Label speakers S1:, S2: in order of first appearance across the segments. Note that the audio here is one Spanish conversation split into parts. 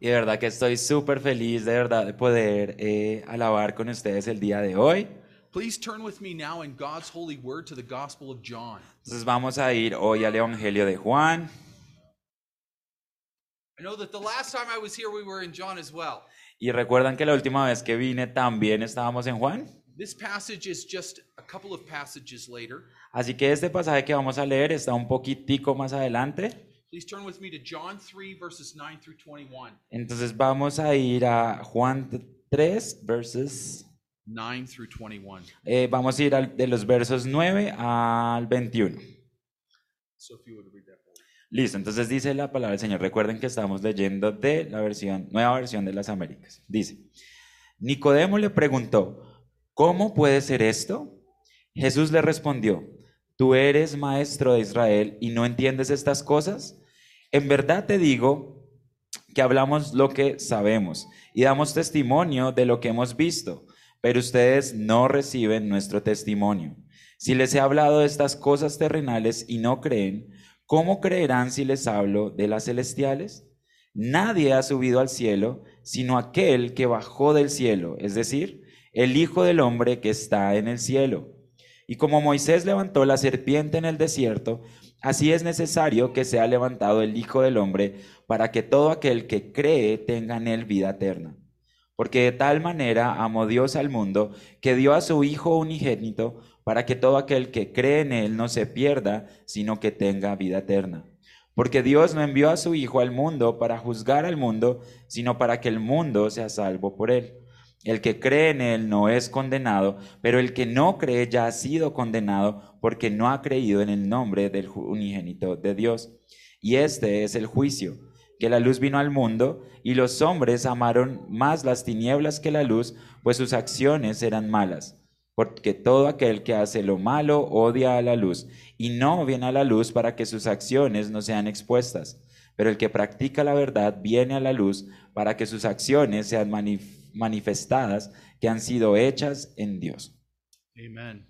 S1: Y de verdad que estoy súper feliz de verdad de poder eh, alabar con ustedes el día de hoy.
S2: Please turn with me now in God's holy word to the Gospel of John.
S1: Entonces vamos a ir hoy al Evangelio de Juan.
S2: I know that the last time I was here, we were in John as well.
S1: Y recuerdan que la última vez que vine también estábamos en Juan.
S2: This passage is just a couple of passages later.
S1: Así que este pasaje que vamos a leer está un poquitico más adelante.
S2: Please turn with me to John 3, verses 9 through 21.
S1: Entonces vamos a ir a Juan 3, verses...
S2: 9 through 21.
S1: eh, vamos a ir al- de los versos 9 al 21.
S2: So if you would read that.
S1: Listo, entonces dice la palabra del Señor. Recuerden que estamos leyendo de la versión, nueva versión de las Américas. Dice, Nicodemo le preguntó, ¿cómo puede ser esto? Jesús le respondió, ¿tú eres maestro de Israel y no entiendes estas cosas? En verdad te digo que hablamos lo que sabemos y damos testimonio de lo que hemos visto, pero ustedes no reciben nuestro testimonio. Si les he hablado de estas cosas terrenales y no creen, ¿cómo creerán si les hablo de las celestiales? Nadie ha subido al cielo sino aquel que bajó del cielo, es decir, el Hijo del Hombre que está en el cielo. Y como Moisés levantó la serpiente en el desierto, así es necesario que sea levantado el Hijo del Hombre para que todo aquel que cree tenga en él vida eterna. Porque de tal manera amó Dios al mundo que dio a su Hijo unigénito para que todo aquel que cree en él no se pierda, sino que tenga vida eterna. Porque Dios no envió a su Hijo al mundo para juzgar al mundo, sino para que el mundo sea salvo por él. El que cree en él no es condenado, pero el que no cree ya ha sido condenado porque no ha creído en el nombre del unigénito de Dios. Y este es el juicio, que la luz vino al mundo y los hombres amaron más las tinieblas que la luz, pues sus acciones eran malas. Porque todo aquel que hace lo malo odia a la luz y no viene a la luz para que sus acciones no sean expuestas. Pero el que practica la verdad viene a la luz para que sus acciones sean manif- manifestadas que han sido hechas en Dios.
S2: Amen.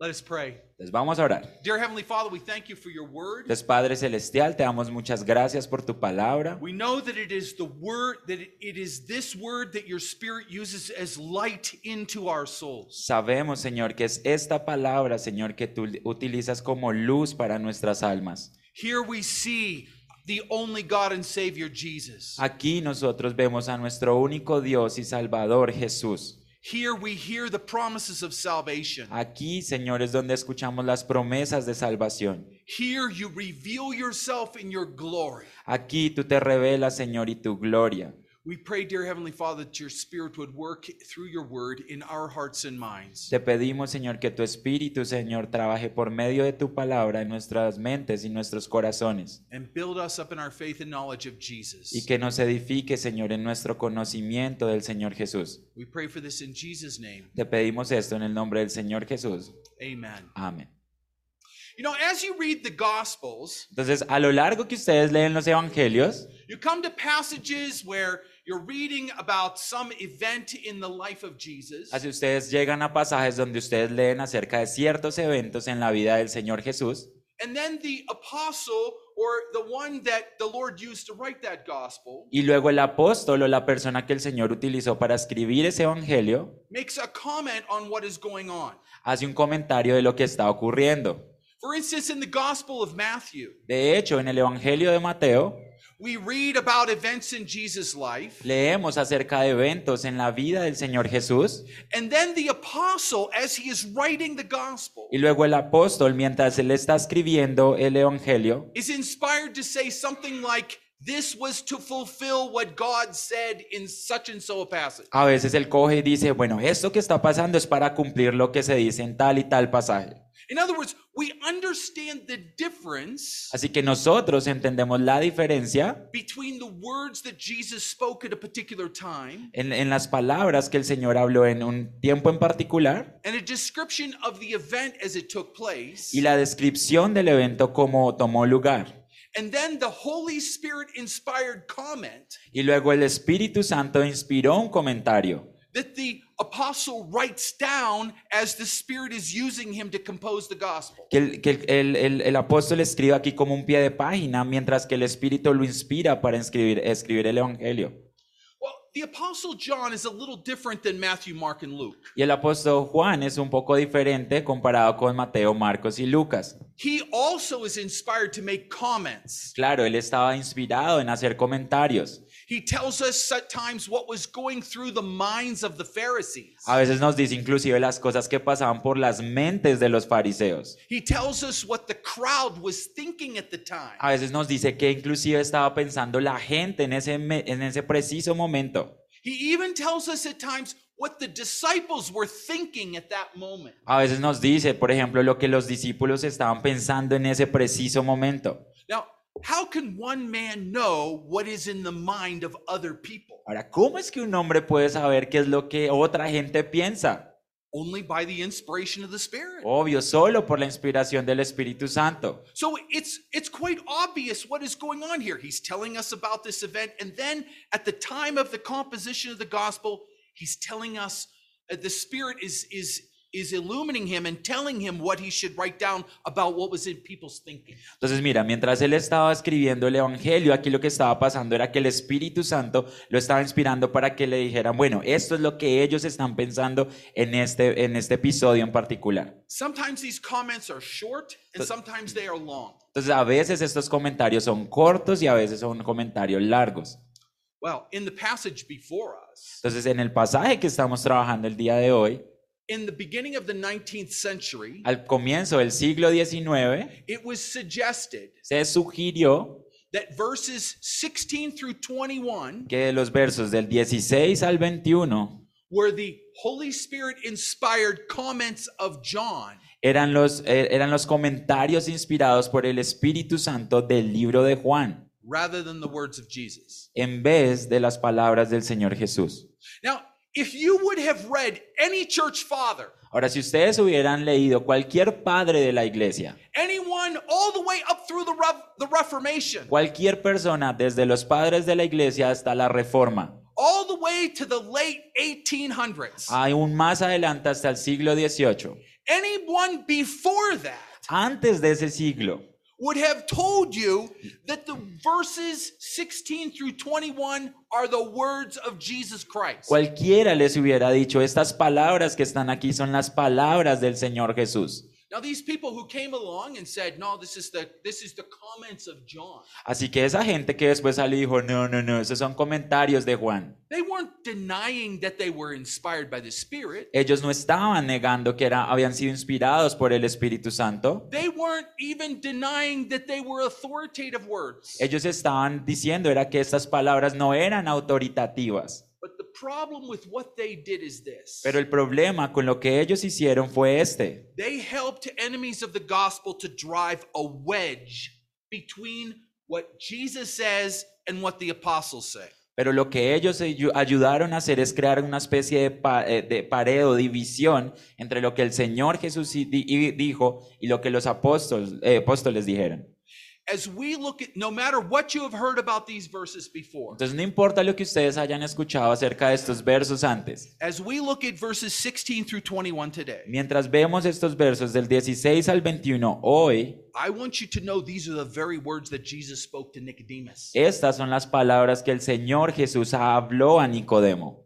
S2: Let us pray.
S1: Entonces vamos a orar.
S2: Dear Heavenly Father, we thank you for your word.
S1: Entonces Padre Celestial, te damos muchas gracias por tu palabra.
S2: We know that it is the word, that it- it is this word that your Spirit uses as light into our souls.
S1: Sabemos, Señor, que es esta palabra, Señor, que tú utilizas como luz para nuestras almas.
S2: Here we see the only God and Savior, Jesus.
S1: Aquí nosotros vemos a nuestro único Dios y Salvador Jesús.
S2: Here we hear the promises of salvation.
S1: Aquí, Señor, es donde escuchamos las promesas de salvación.
S2: Here you reveal yourself in your glory.
S1: Aquí tú te revelas, Señor, y tu gloria.
S2: We pray, dear Heavenly Father, that your Spirit would work through your word in our hearts and minds.
S1: Te pedimos, Señor, que tu Espíritu, Señor, trabaje por medio de tu palabra en nuestras mentes y nuestros corazones.
S2: And build us up in our faith and knowledge of Jesus.
S1: Y que nos edifique, Señor, en nuestro conocimiento del Señor Jesús.
S2: We pray for this in Jesus' name.
S1: Te pedimos esto en el nombre del Señor Jesús.
S2: Amen.
S1: Amén.
S2: You know, as you read the Gospels,
S1: Entonces, a lo largo que ustedes leen los evangelios,
S2: you come to passages where you're reading about some event in the life of Jesus.
S1: así ustedes llegan a pasajes donde ustedes leen acerca de ciertos eventos en la vida del Señor Jesús.
S2: And then the apostle or the one that the Lord used to write that gospel
S1: Y luego el apóstol o la persona que el Señor utilizó para escribir ese evangelio
S2: makes a comment on what is going on.
S1: hace un comentario de lo que está ocurriendo.
S2: For instance, in the Gospel of Matthew,
S1: De hecho, en el evangelio de Mateo
S2: we read about events in Jesus' life.
S1: leemos acerca de eventos en la vida del Señor Jesús
S2: And then the apostle, as he is writing the gospel,
S1: y luego el apóstol, mientras él está escribiendo el evangelio,
S2: is inspired to say something like, This was to fulfill what God said in such and so a passage.
S1: a veces él coge y dice, bueno, esto que está pasando es para cumplir lo que se dice en tal y tal pasaje.
S2: In other words, we understand the difference
S1: Así que nosotros entendemos la diferencia
S2: between the words that Jesus spoke at a particular time
S1: en, en las palabras que el Señor habló en un tiempo en particular
S2: and a description of the event as it took place,
S1: y la descripción del evento como tomó lugar.
S2: and then the Holy Spirit inspired comment
S1: Y luego el Espíritu Santo inspiró un comentario
S2: that the apostle writes down as the Spirit is using him to compose the gospel.
S1: Que, el, que el- el- el- apóstol escribe aquí como un pie de página, mientras que el Espíritu lo inspira para escribir, escribir el Evangelio.
S2: Well, the apostle John is a little different than Matthew, Mark, and Luke.
S1: Y el apóstol Juan es un poco diferente comparado con Mateo, Marcos y Lucas.
S2: He also is inspired to make comments.
S1: Claro, él estaba inspirado en hacer comentarios.
S2: He tells us at times what was going through the minds of the Pharisees.
S1: A veces nos dice inclusive las cosas que pasaban por las mentes de los fariseos.
S2: He tells us what the crowd was thinking at the time.
S1: A veces nos dice que inclusive estaba pensando la gente en ese, en ese preciso momento.
S2: He even tells us at times what the disciples were thinking at that moment.
S1: A veces nos dice, por ejemplo, lo que los discípulos estaban pensando en ese preciso momento.
S2: Now, how can one man know what is in the mind of other people?
S1: Ahora, ¿cómo es que un hombre puede saber qué es lo que otra gente piensa?
S2: Only by the inspiration of the Spirit.
S1: Obvio, solo por la inspiración del Espíritu Santo.
S2: So it's it's quite obvious what is going on here. He's telling us about this event and then at the time of the composition of the gospel, he's telling us uh, the spirit is is is illumining him and telling him what he should write down about what was in people's thinking.
S1: Entonces, mira, mientras él estaba escribiendo el Evangelio, aquí lo que estaba pasando era que el Espíritu Santo lo estaba inspirando para que le dijeran, bueno, esto es lo que ellos están pensando en este, en este episodio en particular.
S2: Sometimes these comments are short and sometimes they are long.
S1: Entonces, a veces estos comentarios son cortos y a veces son comentarios largos.
S2: Well, in the passage before us,
S1: Entonces, en el pasaje que estamos trabajando el día de hoy,
S2: in the beginning of the 19th century,
S1: al comienzo del siglo XIX,
S2: it was suggested
S1: se sugirió
S2: that verses 16 through 21
S1: que los versos del 16 al 21
S2: were the Holy Spirit inspired comments of John
S1: eran los, eh, eran los comentarios inspirados por el Espíritu Santo del libro de Juan,
S2: rather than the words of Jesus.
S1: en vez de las palabras del Señor Jesús.
S2: Now, if you would have read any church father,
S1: Ahora, si ustedes hubieran leído cualquier padre de la iglesia,
S2: anyone all the way up through the, Reformation,
S1: cualquier persona, desde los padres de la iglesia hasta la reforma,
S2: all the way to the late 1800s,
S1: aún más adelante hasta el siglo XVIII,
S2: anyone before that
S1: antes de ese siglo,
S2: would have told you that the verses 16 through 21 are the words of Jesus Christ.
S1: cualquiera les hubiera dicho, estas palabras que están aquí son las palabras del Señor Jesús.
S2: Now these people who came along and said, "No, this is the this is the comments of John."
S1: Así que esa gente que después salió dijo, no, no, no, esos son comentarios de Juan.
S2: They weren't denying that they were inspired by the Spirit.
S1: Ellos no estaban negando que era, habían sido inspirados por el Espíritu Santo.
S2: They weren't even denying that they were authoritative words.
S1: Ellos estaban diciendo era que estas palabras no eran autoritativas.
S2: Problem with what they did is this.
S1: Pero el problema con lo que ellos hicieron fue este.
S2: They helped enemies of the gospel to drive a wedge between what Jesus says and what the apostles say.
S1: Pero lo que ellos ayu- ayudaron a hacer es crear una especie de, pa- eh, de pared o división entre lo que el Señor Jesús dijo y lo que los apóstoles, eh, apóstoles dijeron.
S2: As we look at no matter what you have heard about these verses before,
S1: Entonces no importa lo que ustedes hayan escuchado acerca de estos versos antes.
S2: as we look at verses 16 through 21 today,
S1: Mientras vemos estos versos del 16 al 21 hoy,
S2: I want you to know these are the very words that Jesus spoke to Nicodemus.
S1: estas son las palabras que el Señor Jesús habló a Nicodemo.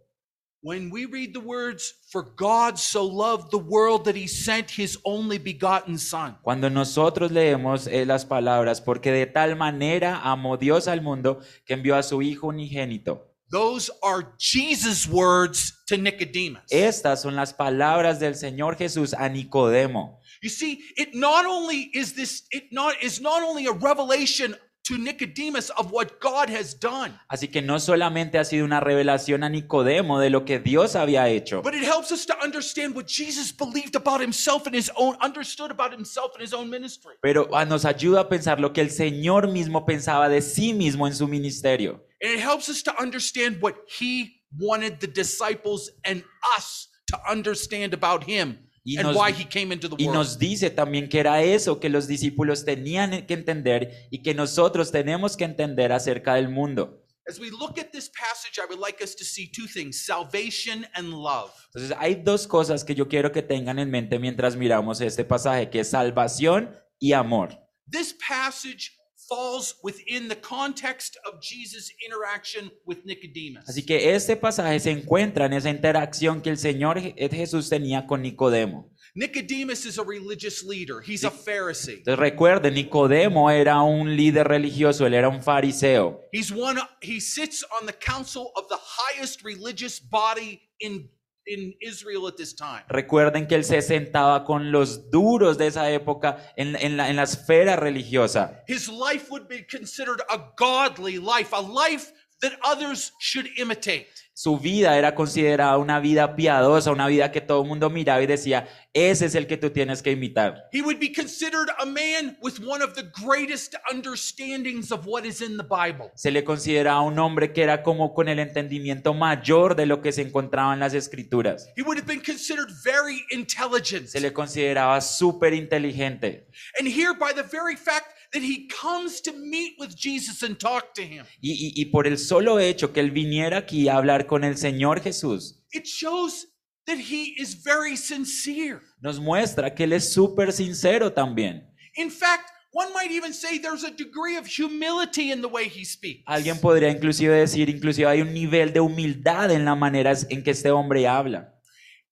S2: When we read the words, For God so loved the world that he sent his only begotten Son,
S1: Cuando nosotros leemos eh, las palabras, porque de tal manera amó Dios al mundo que envió a su Hijo unigénito.
S2: those are Jesus' words to Nicodemus.
S1: Estas son las palabras del Señor Jesús a Nicodemo.
S2: You see, it not only is this, it not is not only a revelation to Nicodemus of what God has done,
S1: Así que no solamente ha sido una revelación a Nicodemo de lo que Dios había hecho,
S2: but it helps us to understand what Jesus believed about himself and his own, understood about himself and his own ministry.
S1: pero ah, nos ayuda a pensar lo que el Señor mismo pensaba de sí mismo en su ministerio.
S2: And it helps us to understand what he wanted the disciples and us to understand about him
S1: Y
S2: and
S1: nos-
S2: why he came into the
S1: Y
S2: world.
S1: nos dice también que era eso que los discípulos tenían que entender y que nosotros tenemos que entender acerca del mundo.
S2: As we look at this passage, I would like us to see two things salvation and love.
S1: Entonces hay dos cosas que yo quiero que tengan en mente mientras miramos este pasaje, que es salvación y amor.
S2: This passage falls within the context of Jesus' interaction with Nicodemus.
S1: Así que este pasaje se encuentra en esa interacción que el Señor Je- Jesús tenía con Nicodemo.
S2: Nicodemus is a religious leader, he's a Pharisee.
S1: Entonces recuerden, Nicodemo era un líder religioso, él era un fariseo.
S2: He's one he sits on the council of the highest religious body in in Israel at this time.
S1: Recuerden que él se sentaba con los duros de esa época en, en la, en la esfera religiosa.
S2: His life would be considered a godly life, a life that others should imitate.
S1: Su vida era considerada una vida piadosa, una vida que todo el mundo miraba y decía, ese es el que tú tienes que imitar.
S2: He would be considered a man with one of the greatest understandings of what is in the Bible.
S1: Se le consideraba un hombre que era como con el entendimiento mayor de lo que se encontraba en las escrituras.
S2: He would have been considered very intelligent.
S1: Se le consideraba súper inteligente.
S2: And here, by the very fact that he comes to meet with Jesus and talk to him,
S1: Y, y- y por el solo hecho que él viniera aquí a hablar con el Señor Jesús,
S2: it shows that he is very sincere.
S1: nos muestra que él es súper sincero también.
S2: In fact, one might even say there's a degree of humility in the way he speaks.
S1: Alguien podría inclusive decir, inclusive hay un nivel de humildad en la manera en que este hombre habla.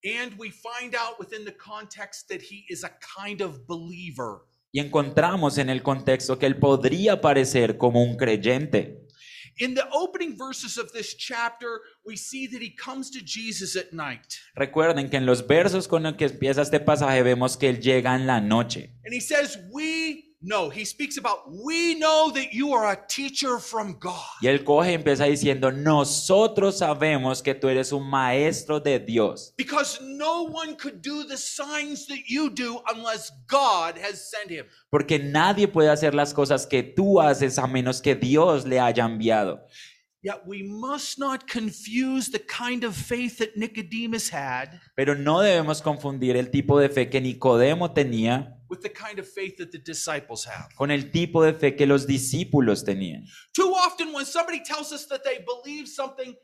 S2: And we find out within the context that he is a kind of believer.
S1: Y encontramos en el contexto que él podría parecer como un creyente.
S2: In the opening verses of this chapter, we see that he comes to Jesus at night.
S1: Recuerden que en los versos con los que empieza este pasaje vemos que él llega en la noche.
S2: And he says, We know, he speaks about, we know that you are a teacher from God.
S1: Y él coge y empieza diciendo, nosotros sabemos que tú eres un maestro de Dios.
S2: Because no one could do the signs that you do unless God has sent him.
S1: Porque nadie puede hacer las cosas que tú haces a menos que Dios le haya enviado.
S2: Yet we must not confuse the kind of faith that Nicodemus had
S1: Pero no debemos confundir el tipo de fe que Nicodemo tenía
S2: with the kind of faith that the disciples have.
S1: con el tipo de fe que los discípulos tenían.
S2: Too often, when somebody tells us that they believe something,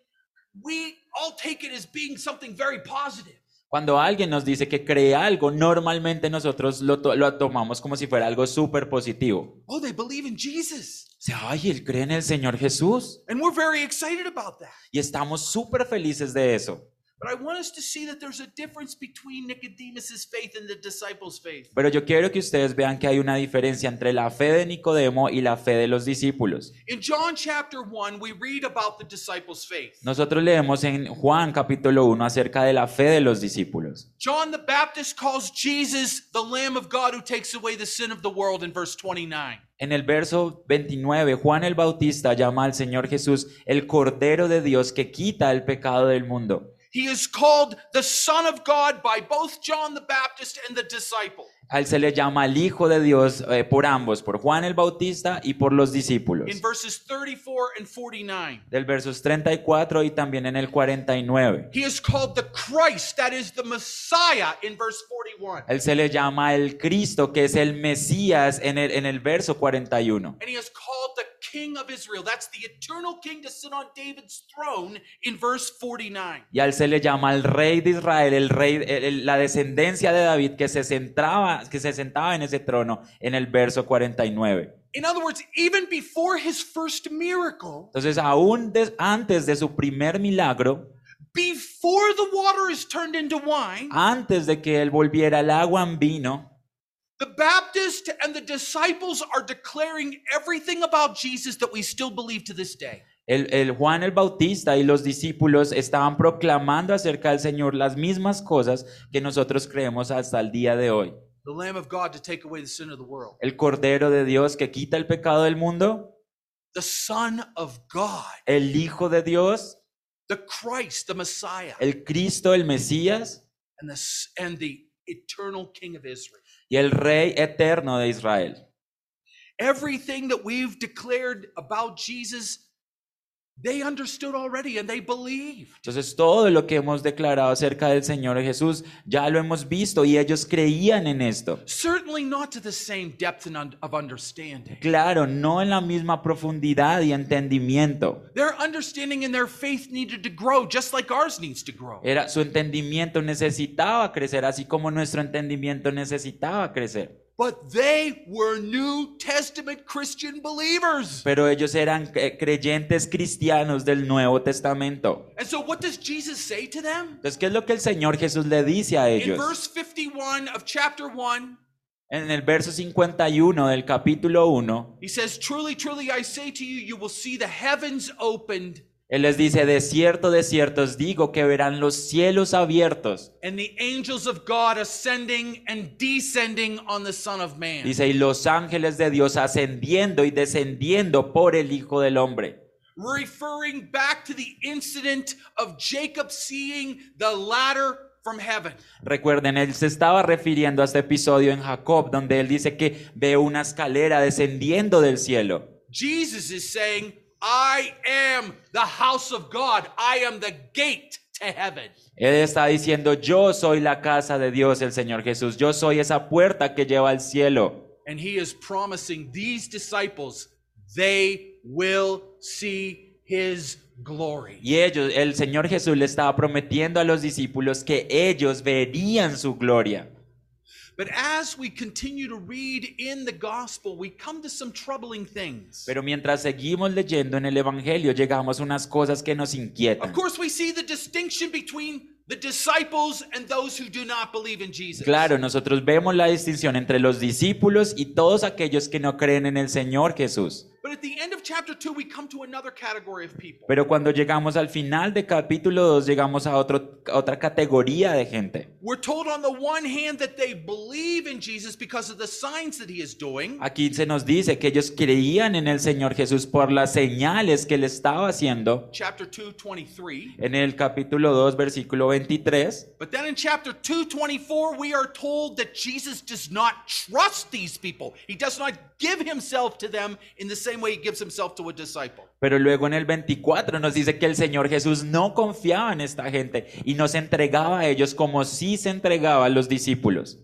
S2: we all take it as being something very positive.
S1: Cuando alguien nos dice que cree algo, normalmente nosotros lo, to- lo tomamos como si fuera algo súper positivo.
S2: Oh, they believe in Jesus.
S1: Ay, él cree en el Señor Jesús.
S2: And we're very excited about that.
S1: Y estamos súper felices de eso.
S2: But I want us to see that there's a difference between Nicodemus's faith and the disciples' faith.
S1: Pero yo quiero que ustedes vean que hay una diferencia entre la fe de Nicodemo y la fe de los discípulos.
S2: In John chapter 1, we read about the disciples' faith.
S1: Nosotros leemos en Juan capítulo 1 acerca de la fe de los discípulos.
S2: John the Baptist calls Jesus the Lamb of God who takes away the sin of the world in verse 29.
S1: En el verso 29, Juan el Bautista llama al Señor Jesús el Cordero de Dios que quita el pecado del mundo.
S2: He is called the Son of God by both John the Baptist and the disciple.
S1: A él se le llama el Hijo de Dios eh, por ambos, por Juan el Bautista y por los discípulos.
S2: In verses 34 and 49.
S1: Del versos 34 y también en el 49.
S2: He is called the Christ, that is the Messiah, in verse 41.
S1: Él se le llama el Cristo, que es el Mesías en el, en el verso 41.
S2: And he is called the King of Israel. That's the eternal king to sit on David's throne in verse 49.
S1: Y a él se le llama el Rey de Israel, el rey, el- la descendencia de David que se, centraba, que se sentaba en ese trono en el verso 49.
S2: In other words, even before his first miracle,
S1: Entonces, aún des- antes de su primer milagro,
S2: before the water is turned into wine,
S1: antes de que él volviera el agua en vino,
S2: the Baptist and the disciples are declaring everything about Jesus that we still believe to this day.
S1: el, el Juan el Bautista y los discípulos estaban proclamando acerca del Señor las mismas cosas que nosotros creemos hasta el día de hoy.
S2: The Lamb of God to take away the sin of the world.
S1: El Cordero de Dios que quita el pecado del mundo,
S2: The Son of God.
S1: el Hijo de Dios,
S2: The Christ, the Messiah.
S1: el Cristo, el Mesías
S2: And the, and the eternal King of Israel.
S1: Y el Rey eterno de Israel.
S2: Everything that we've declared about Jesus, they understood already and they believed.
S1: Entonces todo lo que hemos declarado acerca del Señor Jesús ya lo hemos visto y ellos creían en esto.
S2: Certainly not to the same depth and of understanding.
S1: Claro, no en la misma profundidad y entendimiento.
S2: Their understanding and their faith needed to grow just like ours needs to grow.
S1: Era su entendimiento necesitaba crecer, así como nuestro entendimiento necesitaba crecer.
S2: But they were New Testament Christian believers.
S1: Pero ellos eran eh, creyentes cristianos del Nuevo Testamento.
S2: And so what does Jesus say to them?
S1: Entonces, ¿qué es lo que el Señor Jesús le dice a ellos?
S2: In verse 51 of chapter 1,
S1: En el verso 51 del capítulo 1,
S2: he says, Truly, truly, I say to you, you will see the heavens opened
S1: Él les dice, de cierto, de cierto os digo que verán los cielos abiertos.
S2: and the angels of God ascending and descending on the Son of Man.
S1: Dice, y los ángeles de Dios ascendiendo y descendiendo por el Hijo del Hombre.
S2: Referring back to the incident of Jacob seeing the ladder from heaven.
S1: Recuerden, él se estaba refiriendo a este episodio en Jacob, donde él dice que ve una escalera descendiendo del cielo.
S2: Jesus is saying, I am the house of God. I am the gate to heaven.
S1: Él está diciendo, yo soy la casa de Dios, el Señor Jesús. Yo soy esa puerta que lleva al cielo.
S2: And he is promising these disciples, they will see his glory.
S1: Y ellos, el Señor Jesús le estaba prometiendo a los discípulos que ellos verían su gloria.
S2: But as we continue to read in the gospel, we come to some troubling things.
S1: Pero mientras seguimos leyendo en el Evangelio, llegamos a unas cosas que nos
S2: Of
S1: inquietan.
S2: course, we see the distinction between the disciples and those who do not believe in Jesus.
S1: Claro, nosotros vemos la distinción entre los discípulos y todos aquellos que no creen en el Señor Jesús.
S2: But at the end of chapter 2, we come to another category of people.
S1: Pero cuando llegamos al final de capítulo 2, llegamos a, otro, a otra categoría de gente.
S2: We're told on the one hand that they believe in Jesus because of the signs that he is doing.
S1: Aquí se nos dice que ellos creían en el Señor Jesús por las señales que él estaba haciendo.
S2: Chapter 2, 23.
S1: En el capítulo 2, versículo 23.
S2: But then in chapter 2, 24, we are told that Jesus does not trust these people. He does not give himself to them in the same way he gives himself to a disciple.
S1: Pero luego en el 24 nos dice que el Señor Jesús no confiaba en esta gente y no se entregaba a ellos como si se entregaba a los discípulos.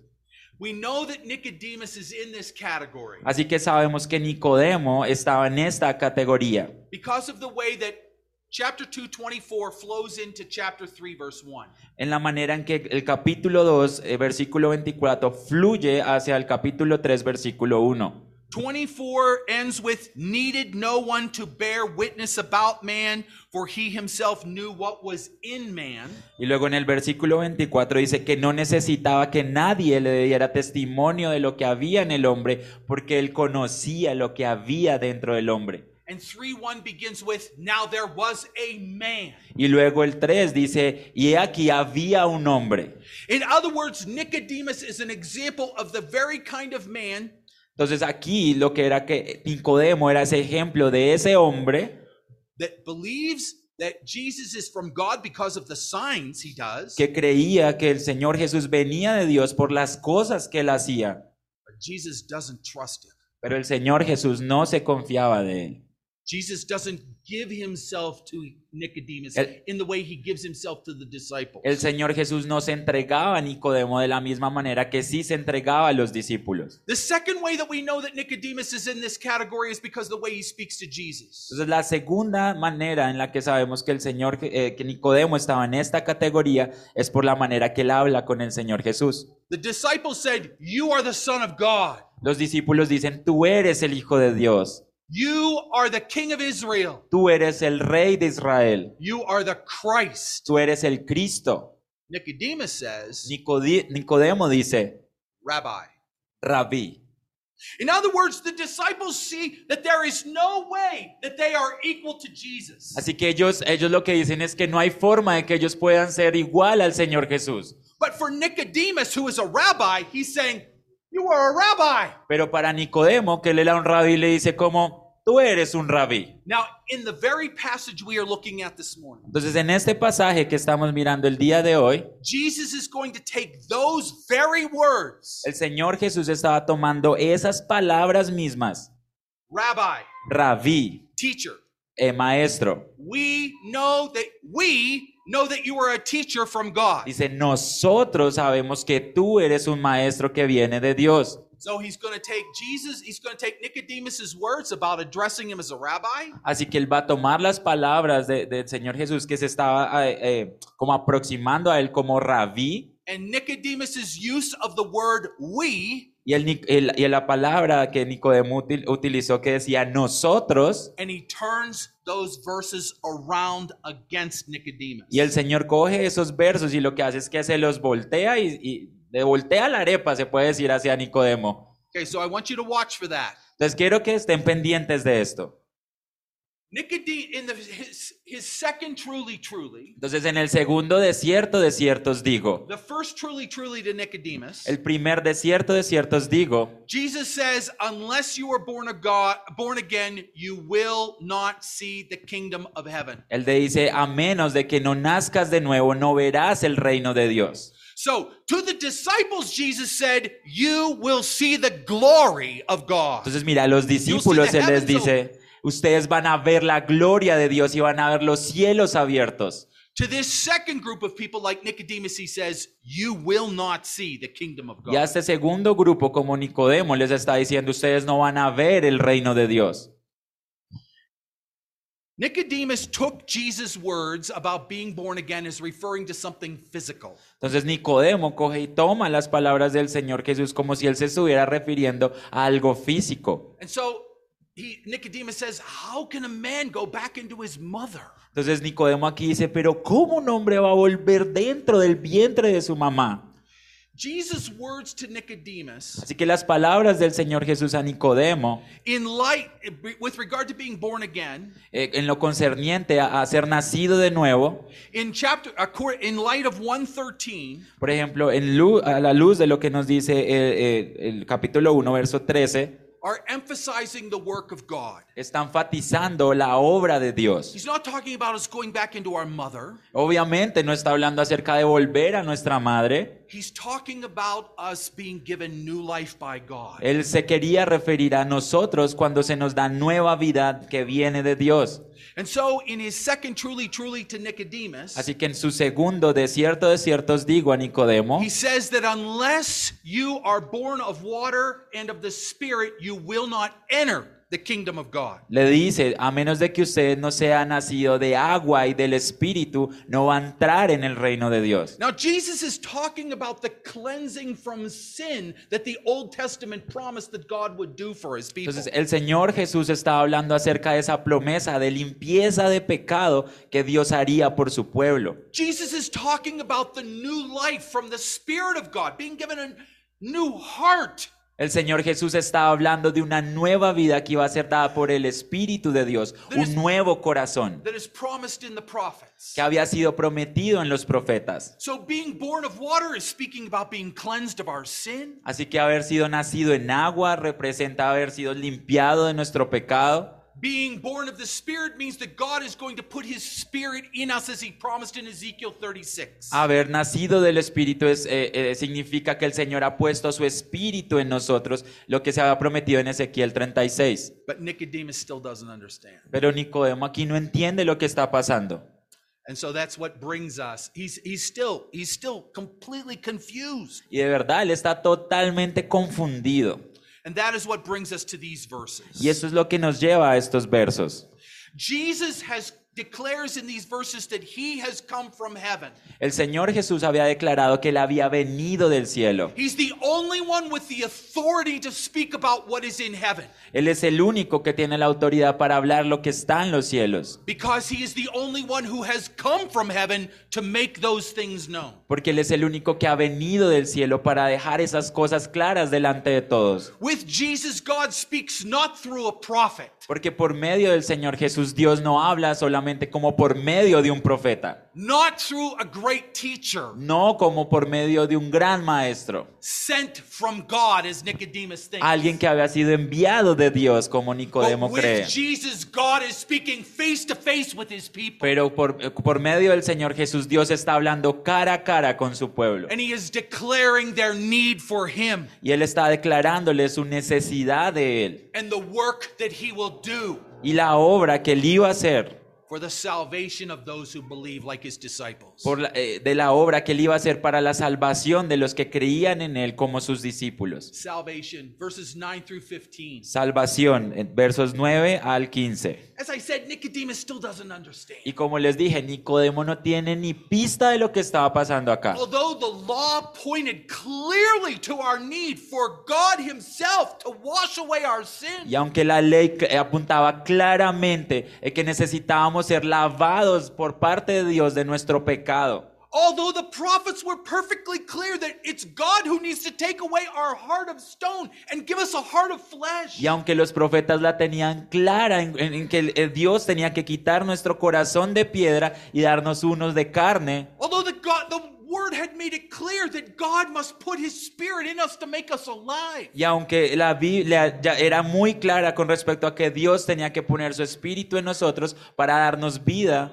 S2: We know that Nicodemus is in this category
S1: Así que sabemos que Nicodemo estaba en esta categoría,
S2: because of the way that chapter 2, 24 flows into chapter 3, verse 1.
S1: en la manera en que el capítulo 2, eh, versículo 24, fluye hacia el capítulo 3, versículo 1.
S2: 24 ends with needed no one to bear witness about man, for he himself knew what was in man.
S1: Y luego en el versículo 24 dice que no necesitaba que nadie le diera testimonio de lo que había en el hombre, porque él conocía lo que había dentro del hombre.
S2: And 3 1 begins with, Now there was a man.
S1: Y luego el 3 dice, y aquí había un hombre.
S2: In other words, Nicodemus is an example of the very kind of man
S1: Entonces aquí lo que era que Nicodemo era ese ejemplo de ese hombre
S2: that believes that Jesus is from God because of the signs he does,
S1: que creía que el Señor Jesús venía de Dios por las cosas que él hacía,
S2: but Jesus doesn't trust him.
S1: pero el Señor Jesús no se confiaba de él.
S2: Jesus doesn't give himself to Nicodemus
S1: El-
S2: in the way he gives himself to the disciples.
S1: El Señor Jesús no se entregaba a Nicodemo de la misma manera que sí se entregaba a los discípulos.
S2: The second way that we know that Nicodemus is in this category is because the way he speaks to Jesus.
S1: Entonces la segunda manera en la que sabemos que el Señor, eh, que Nicodemo estaba en esta categoría es por la manera que él habla con el Señor Jesús.
S2: The disciples said, You are the Son of God.
S1: Los discípulos dicen, tú eres el Hijo de Dios,
S2: You are the King of Israel.
S1: tú eres el Rey de Israel,
S2: You are the Christ.
S1: tú eres el Cristo.
S2: Nicodemus says,
S1: Nicodi- Nicodemo dice,
S2: Rabbi.
S1: Rabí.
S2: In other words, the disciples see that there is no way that they are equal to Jesus.
S1: Así que ellos, ellos lo que dicen es que no hay forma de que ellos puedan ser igual al Señor Jesús.
S2: But for Nicodemus, who is a rabbi, he's saying, You are a rabbi.
S1: Pero para Nicodemo, que él era un rabí, le dice como, tú eres un rabí.
S2: Now, in the very passage we are looking at this morning,
S1: Entonces, en este pasaje que estamos mirando el día de hoy,
S2: Jesus is going to take those very words,
S1: el Señor Jesús estaba tomando esas palabras mismas,
S2: rabbi,
S1: rabí,
S2: teacher,
S1: eh, maestro.
S2: We know that we know that you are a teacher from God.
S1: Dice, nosotros sabemos que tú eres un maestro que viene de Dios.
S2: So he's going to take Jesus, he's going to take Nicodemus's words about addressing him as a rabbi,
S1: Así que él va a tomar las palabras de- del Señor Jesús que se estaba eh, eh, como aproximando a él como rabí
S2: and Nicodemus's use of the word we,
S1: y, el, el- y la palabra que Nicodemo util- utilizó que decía nosotros
S2: and he turns those verses around against Nicodemus.
S1: y el Señor coge esos versos y lo que hace es que se los voltea y, y le voltea la arepa, se puede decir hacia Nicodemo.
S2: Okay, so I want you to watch for that.
S1: Entonces quiero que estén pendientes de esto. Entonces en el segundo desierto de ciertos digo,
S2: the first truly, truly to Nicodemus,
S1: el primer desierto de ciertos digo,
S2: Jesus says, unless you are born of God, born again, you will not see the kingdom of heaven.
S1: él te dice, a menos de que no nazcas de nuevo, no verás el reino de Dios.
S2: So to the disciples, Jesus said, you will see the glory of God.
S1: Entonces mira, a los discípulos él les dice, ustedes van a ver la gloria de Dios y van a ver los cielos abiertos.
S2: To this second group of people like Nicodemus, he says, you will not see the kingdom of God.
S1: Y a este segundo grupo, como Nicodemo, les está diciendo, ustedes no van a ver el reino de Dios.
S2: Nicodemus took Jesus' words about being born again as referring to something physical.
S1: Entonces Nicodemo coge y toma las palabras del Señor Jesús como si él se estuviera refiriendo a algo físico.
S2: And so he, Nicodemus says, How can a man go back into his mother?
S1: Entonces Nicodemo aquí dice, pero ¿cómo un hombre va a volver dentro del vientre de su mamá?
S2: Jesus' words to Nicodemus,
S1: Así que las palabras del Señor Jesús a Nicodemo,
S2: in light, with regard to being born again,
S1: eh, en lo concerniente a, a ser nacido de nuevo,
S2: in chapter, accor- in light of 113,
S1: por ejemplo, en a la luz de lo que nos dice eh, el capítulo 1, verso 13,
S2: are emphasizing the work of God.
S1: está enfatizando la obra de Dios.
S2: He's not talking about us going back into our mother.
S1: Obviamente no está hablando acerca de volver a nuestra madre.
S2: He's talking about us being given new life by God.
S1: Él se quería referir a nosotros cuando se nos da nueva vida que viene de Dios.
S2: And so, in his second truly, truly to Nicodemus,
S1: Así que en su segundo desierto de ciertos digo a Nicodemo,
S2: he says that unless you are born of water and of the Spirit, you will not enter the kingdom of God.
S1: le dice, a menos de que usted no sea nacido de agua y del Espíritu, no va a entrar en el reino de Dios.
S2: Now, Jesus is talking about the cleansing from sin that the Old Testament promised that God would do for his people.
S1: Entonces el Señor Jesús está hablando acerca de esa promesa de limpieza de pecado que Dios haría por su pueblo.
S2: Jesus is talking about the new life from the Spirit of God, being given a new heart.
S1: El Señor Jesús está hablando de una nueva vida que iba a ser dada por el Espíritu de Dios, un nuevo corazón
S2: that is promised in the prophets.
S1: que había sido prometido en los profetas.
S2: So, being born of water is speaking about being cleansed of our sin.
S1: Así que haber sido nacido en agua representa haber sido limpiado de nuestro pecado.
S2: Being born of the Spirit means that God is going to put His Spirit in us as He promised in Ezekiel 36.
S1: Haber nacido del Espíritu es, eh, eh, significa que el Señor ha puesto su Espíritu en nosotros, lo que se había prometido en Ezequiel 36.
S2: But Nicodemus still doesn't understand.
S1: Pero Nicodemo aquí no entiende lo que está pasando.
S2: And so that's what brings us. He's, he's still he's still completely confused.
S1: Y de verdad, él está totalmente confundido.
S2: And that is what brings us to these verses.
S1: Y eso es lo que nos lleva a estos versos.
S2: Jesus has declares in these verses that he has come from heaven.
S1: El Señor Jesús había declarado que él había venido del cielo.
S2: He's the only one with the authority to speak about what is in heaven
S1: Él es el único que tiene la autoridad para hablar lo que está en los cielos.
S2: because he is the only one who has come from heaven to make those things known.
S1: Porque Él es el único que ha venido del cielo para dejar esas cosas claras delante de todos.
S2: With Jesus, God speaks not through a prophet,
S1: Porque por medio del Señor Jesús Dios no habla solamente solamente como por medio de un profeta,
S2: not through a great teacher
S1: no como por medio de un gran maestro,
S2: sent from God, as Nicodemus thinks.
S1: alguien que había sido enviado de Dios como Nicodemo
S2: But
S1: cree.
S2: with Jesus, God is speaking face to face with his people.
S1: Pero por, eh, por medio del Señor Jesús, Dios está hablando cara a cara con su pueblo.
S2: And he is declaring their need for him
S1: Y Él está declarándole su necesidad de Él
S2: and the work that he will do
S1: y la obra que Él iba a hacer,
S2: for the salvation of those who believe, like his disciples.
S1: por la- eh, de la obra que Él iba a hacer para la salvación de los que creían en Él como sus discípulos.
S2: Salvation, verses 9 through 15.
S1: Salvación, en versos 9 al 15.
S2: As I said, Nicodemus still doesn't understand.
S1: Y como les dije, Nicodemo no tiene ni pista de lo que estaba pasando acá.
S2: Although the law pointed clearly to our need for God Himself to wash away our sin,
S1: Y aunque la ley c- apuntaba claramente en que necesitábamos ser lavados por parte de Dios de nuestro pecado,
S2: although the prophets were perfectly clear that it's God who needs to take away our heart of stone and give us a heart of flesh,
S1: y aunque los profetas la tenían clara en, en- en que el Dios tenía que quitar nuestro corazón de piedra y darnos unos de carne,
S2: although the God, the Word had made it clear that God must put His Spirit in us to make us alive.
S1: y aunque la Biblia ya era muy clara con respecto a que Dios tenía que poner su espíritu en nosotros para darnos vida,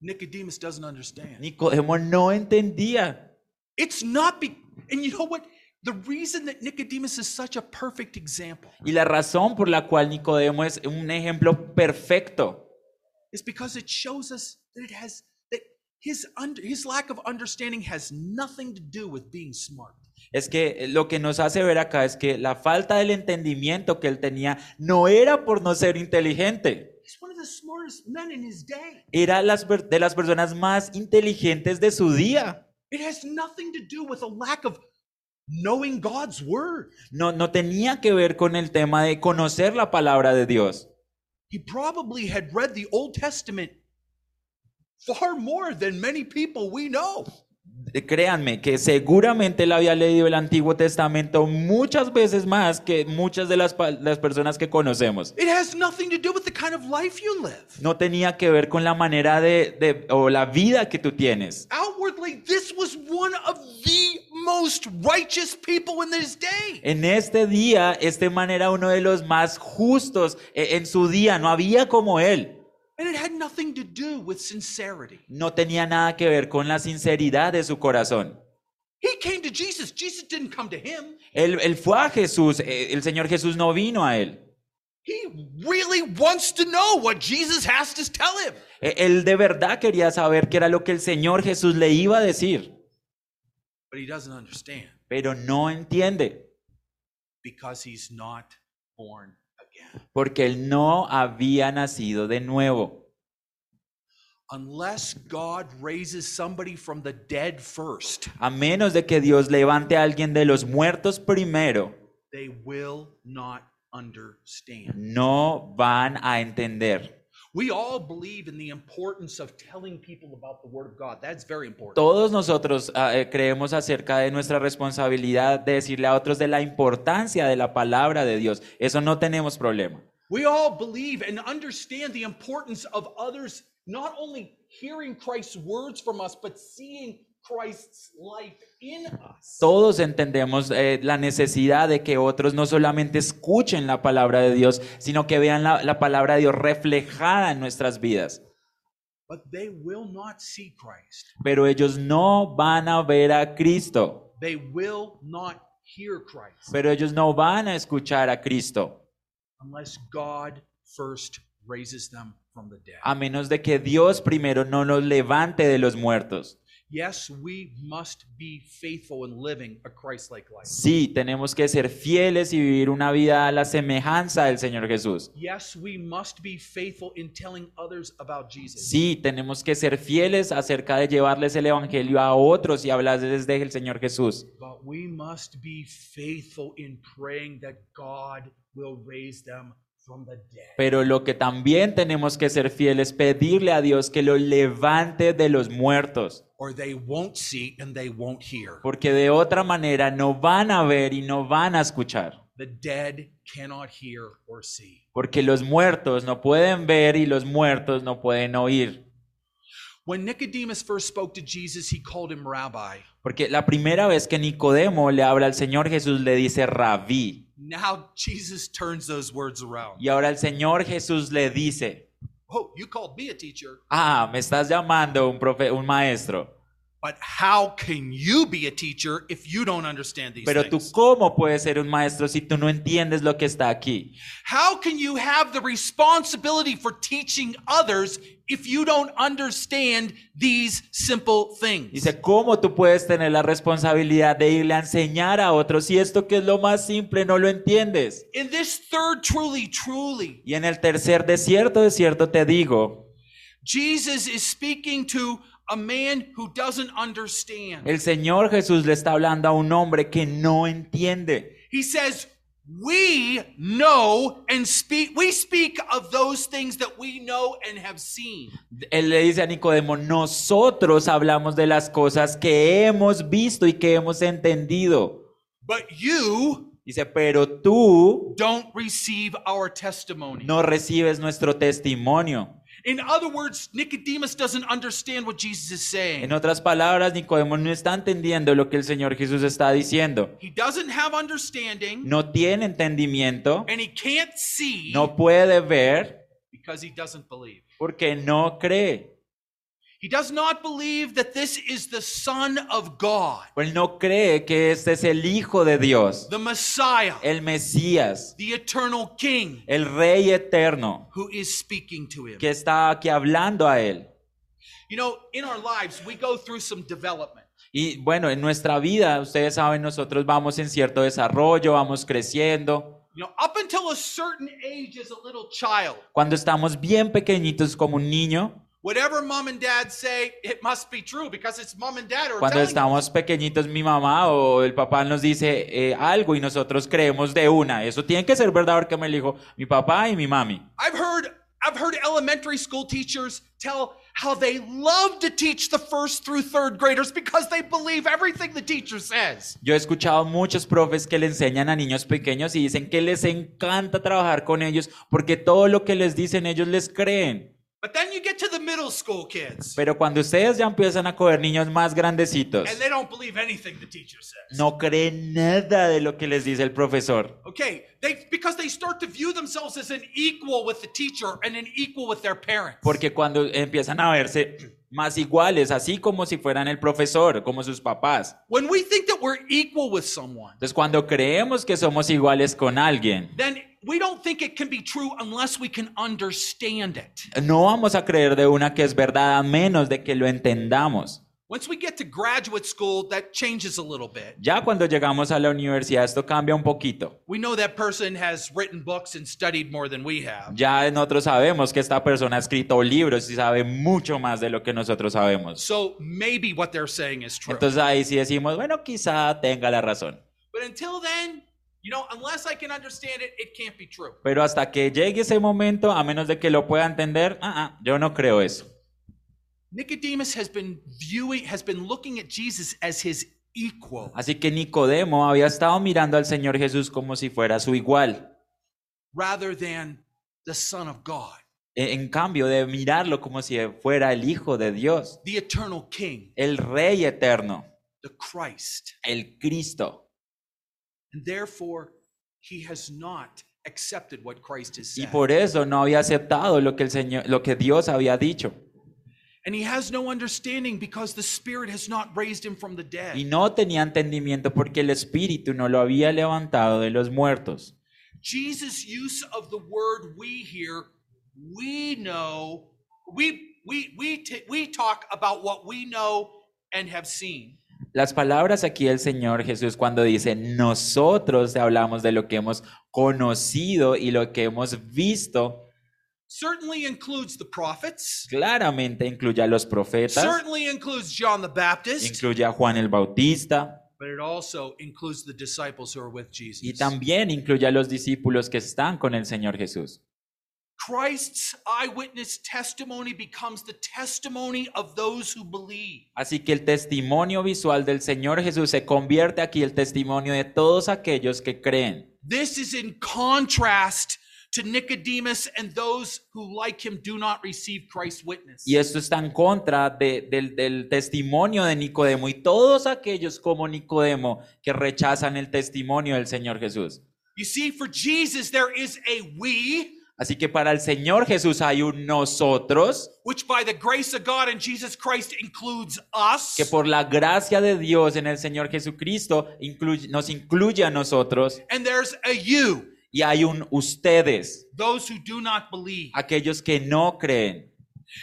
S2: Nicodemus doesn't understand.
S1: Nicodemo no entendía.
S2: It's not be, and you know what? The reason that Nicodemus is such a perfect example
S1: Y la razón por la cual Nicodemo es un ejemplo perfecto
S2: is because it shows us that it has his under, his lack of understanding has nothing to do with being smart.
S1: es que lo que nos hace ver acá es que la falta del entendimiento que él tenía no era por no ser inteligente, era las de las personas más inteligentes de su día.
S2: It has nothing to do with a lack of knowing God's word.
S1: No, no tenía que ver con el tema de conocer la palabra de Dios.
S2: He probably had read the Old Testament far more than many people we know.
S1: Eh, Créanme que seguramente él había leído el Antiguo Testamento muchas veces más que muchas de las, las personas que conocemos.
S2: It has nothing to do with the kind of life you live.
S1: No tenía que ver con la manera de, de- o la vida que tú tienes.
S2: Outwardly, this was one of the most righteous people in this day.
S1: En este día, este man era uno de los más justos eh, en su día, no había como él.
S2: And it had nothing to do with sincerity.
S1: No tenía nada que ver con la sinceridad de su corazón.
S2: He came to Jesus. Jesus didn't come to him.
S1: Él, él fue a Jesús, eh, el Señor Jesús no vino a él.
S2: He really wants to know what Jesus has to tell him.
S1: Eh, Él de verdad quería saber qué era lo que el Señor Jesús le iba a decir,
S2: But he doesn't understand
S1: pero no entiende,
S2: because he's not born.
S1: Porque él no había nacido de nuevo.
S2: Unless God raises somebody from the dead first,
S1: A menos de que Dios levante a alguien de los muertos primero,
S2: they will not understand.
S1: no van a entender.
S2: We all believe in the importance of telling people about the Word of God. That's very important.
S1: Todos nosotros eh, creemos acerca de nuestra responsabilidad de decirle a otros de la importancia de la palabra de Dios. Eso no tenemos problema.
S2: We all believe and understand the importance of others not only hearing Christ's words from us, but seeing Christ's life in us.
S1: Todos entendemos eh, la necesidad de que otros no solamente escuchen la palabra de Dios, sino que vean la, la palabra de Dios reflejada en nuestras vidas.
S2: But they will not see Christ.
S1: Pero ellos no van a ver a Cristo,
S2: They will not hear Christ
S1: pero ellos no van a escuchar a Cristo,
S2: unless God first raises them from the dead.
S1: a menos de que Dios primero no los levante de los muertos.
S2: Yes, we must be faithful in living a Christ like life.
S1: Sí, tenemos que ser fieles y vivir una vida a la semejanza del Señor Jesús.
S2: Yes, we must be faithful in telling others about Jesus.
S1: Sí, tenemos que ser fieles acerca de llevarles el Evangelio a otros y hablarles del Señor Jesús.
S2: But we must be faithful in praying that God will raise them.
S1: Pero lo que también tenemos que ser fieles, pedirle a Dios que lo levante de los muertos,
S2: Or they won't see and they won't hear.
S1: porque de otra manera no van a ver y no van a escuchar.
S2: the dead cannot hear or see.
S1: Porque los muertos no pueden ver y los muertos no pueden oír.
S2: When Nicodemus first spoke to Jesus, he called him rabbi.
S1: Porque la primera vez que Nicodemo le habla al Señor Jesús le dice rabí.
S2: Now Jesus turns those words around.
S1: Y ahora el Señor Jesús le dice,
S2: Oh, you called me a teacher,
S1: ah, me estás llamando un, profe un maestro.
S2: but how can you be a teacher if you don't understand these
S1: Pero tú
S2: things?
S1: cómo puedes ser un maestro si tú no entiendes lo que está aquí?
S2: How can you have the responsibility for teaching others if you don't understand these simple things?
S1: Dice, ¿cómo tú puedes tener la responsabilidad de irle a enseñar a otros si esto que es lo más simple no lo entiendes?
S2: In this third truly, truly,
S1: Y en el tercer desierto, desierto te digo,
S2: Jesus is speaking to a man who doesn't understand.
S1: el Señor Jesús le está hablando a un hombre que no entiende.
S2: He says, We know and speak, we speak of those things that we know and have seen.
S1: Él le dice a Nicodemo, nosotros hablamos de las cosas que hemos visto y que hemos entendido.
S2: But you
S1: Dice, pero tú
S2: don't receive our testimony.
S1: no recibes nuestro testimonio.
S2: In other words, Nicodemus doesn't understand what Jesus is saying.
S1: En otras palabras, Nicodemo no está entendiendo lo que el Señor Jesús está diciendo.
S2: He doesn't have understanding
S1: No tiene entendimiento,
S2: and he can't see
S1: no puede ver
S2: because he doesn't believe.
S1: porque no cree.
S2: He does not believe that this is the Son of God,
S1: Él no cree que este es el Hijo de Dios,
S2: the Messiah,
S1: el Mesías,
S2: the eternal King
S1: el Rey eterno
S2: who is speaking to him.
S1: que está aquí hablando a él.
S2: You know, in our lives, we go through some development.
S1: Y bueno, en nuestra vida, ustedes saben, nosotros vamos en cierto desarrollo, vamos creciendo.
S2: You know, up until a certain age as a little child,
S1: Cuando estamos bien pequeñitos como un niño,
S2: whatever mom and dad say, it must be true because it's mom and dad
S1: cuando estamos pequeñitos, mi mamá o el papá nos dice eh, algo y nosotros creemos de una. Eso tiene que ser verdad porque me dijo mi papá y mi mami.
S2: I've heard I've heard elementary school teachers tell how they love to teach the first through third graders because they believe everything the teacher says.
S1: Yo he escuchado muchos profes que le enseñan a niños pequeños y dicen que les encanta trabajar con ellos porque todo lo que les dicen ellos les creen.
S2: But then you get to the middle school kids
S1: Pero cuando ustedes ya empiezan a coger niños más grandecitos,
S2: and they don't believe anything the teacher says.
S1: no creen nada de lo que les dice el profesor.
S2: Okay, they because they start to view themselves as an equal with the teacher and an equal with their parents.
S1: Porque cuando empiezan a verse más iguales, así como si fueran el profesor, como sus papás.
S2: When we think that we're equal with someone,
S1: Entonces, cuando creemos que somos iguales con alguien,
S2: then we don't think it can be true unless we can understand it.
S1: no vamos a creer de una que es verdad a menos de que lo entendamos.
S2: Once we get to graduate school, that changes a little bit.
S1: Ya cuando llegamos a la universidad, esto cambia un poquito.
S2: We know that person has written books and studied more than we have.
S1: Ya nosotros sabemos que esta persona ha escrito libros y sabe mucho más de lo que nosotros sabemos.
S2: So maybe what they're saying is true.
S1: Entonces ahí sí decimos, bueno, quizá tenga la razón.
S2: But until then, you know, unless I can understand it, it can't be true.
S1: Pero hasta que llegue ese momento, a menos de que lo pueda entender, ah, ah, yo no creo eso.
S2: Nicodemus has been viewing, has been looking at Jesus as his equal
S1: Así que Nicodemo había estado mirando al Señor Jesús como si fuera su igual.
S2: rather than the Son of God,
S1: E- En cambio de mirarlo como si fuera el Hijo de Dios,
S2: the eternal King,
S1: el Rey eterno,
S2: the Christ.
S1: el Cristo.
S2: And therefore, he has not accepted what Christ has said.
S1: Y por eso no había aceptado lo que el Señor, lo que Dios había dicho.
S2: And he has no understanding because the Spirit has not raised him from the dead.
S1: Y no tenía entendimiento porque el Espíritu no lo había levantado de los muertos.
S2: Jesus' use of the word we here, we know, we we we we talk about what we know and have seen.
S1: Las palabras aquí del Señor Jesús cuando dice, nosotros hablamos de lo que hemos conocido y lo que hemos visto,
S2: Certainly includes the prophets.
S1: claramente incluye a los profetas,
S2: Certainly includes John the Baptist,
S1: incluye a Juan el Bautista
S2: but it also includes the disciples who are with
S1: y
S2: Jesus.
S1: también incluye a los discípulos que están con el Señor Jesús. Así que el testimonio visual del Señor Jesús se convierte aquí el testimonio de todos aquellos que creen.
S2: This is in contrast to Nicodemus and those who, like him, do not receive Christ's witness.
S1: Y esto está en contra de- del, del testimonio de Nicodemo y todos aquellos como Nicodemo que rechazan el testimonio del Señor Jesús.
S2: You see, for Jesus, there is a we,
S1: Así que para el Señor Jesús hay un nosotros,
S2: which by the grace of God in Jesus Christ includes us.
S1: que por la gracia de Dios en el Señor Jesucristo incluye- nos incluye a nosotros,
S2: And there's a you,
S1: y hay un ustedes,
S2: those who do not believe.
S1: aquellos que no creen.